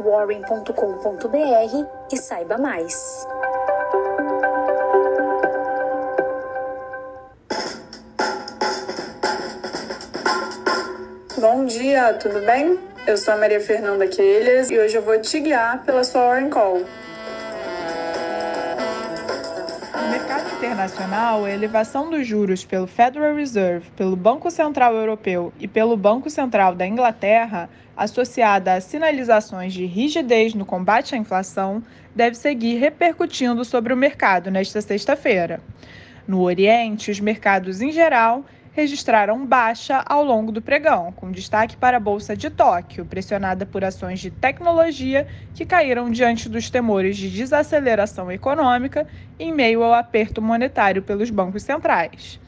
warren.com.br e saiba mais. Bom dia, tudo bem? Eu sou a Maria Fernanda Quelhas e hoje eu vou te guiar pela sua Warren Call. Internacional, a elevação dos juros pelo Federal Reserve, pelo Banco Central Europeu e pelo Banco Central da Inglaterra, associada a sinalizações de rigidez no combate à inflação, deve seguir repercutindo sobre o mercado nesta sexta-feira. No Oriente, os mercados em geral registraram baixa ao longo do pregão, com destaque para a Bolsa de Tóquio, pressionada por ações de tecnologia que caíram diante dos temores de desaceleração econômica em meio ao aperto monetário pelos bancos centrais.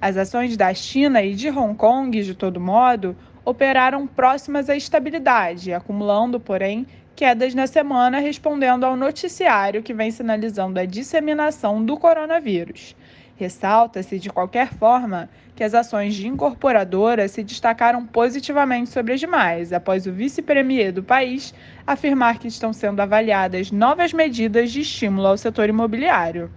As ações da China e de Hong Kong, de todo modo, operaram próximas à estabilidade, acumulando, porém, quedas na semana, respondendo ao noticiário que vem sinalizando a disseminação do coronavírus. Ressalta-se, de qualquer forma, que as ações de incorporadoras se destacaram positivamente sobre as demais, após o vice-premier do país afirmar que estão sendo avaliadas novas medidas de estímulo ao setor imobiliário.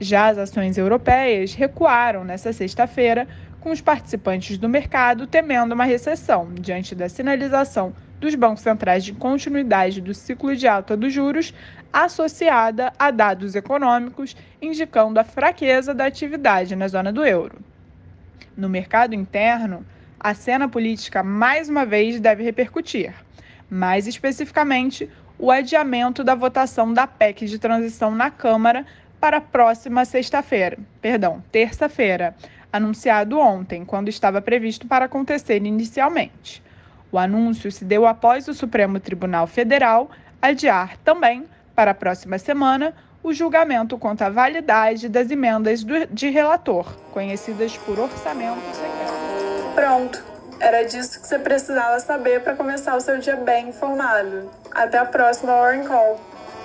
Já as ações europeias recuaram nesta sexta-feira, com os participantes do mercado temendo uma recessão, diante da sinalização dos bancos centrais de continuidade do ciclo de alta dos juros, associada a dados econômicos indicando a fraqueza da atividade na zona do euro. No mercado interno, a cena política mais uma vez deve repercutir, mais especificamente, o adiamento da votação da PEC de transição na Câmara para a próxima sexta-feira, perdão, terça-feira, anunciado ontem, quando estava previsto para acontecer inicialmente. O anúncio se deu após o Supremo Tribunal Federal adiar também para a próxima semana o julgamento quanto à validade das emendas do, de relator, conhecidas por orçamento secreto. Pronto, era disso que você precisava saber para começar o seu dia bem informado. Até a próxima Warren Call.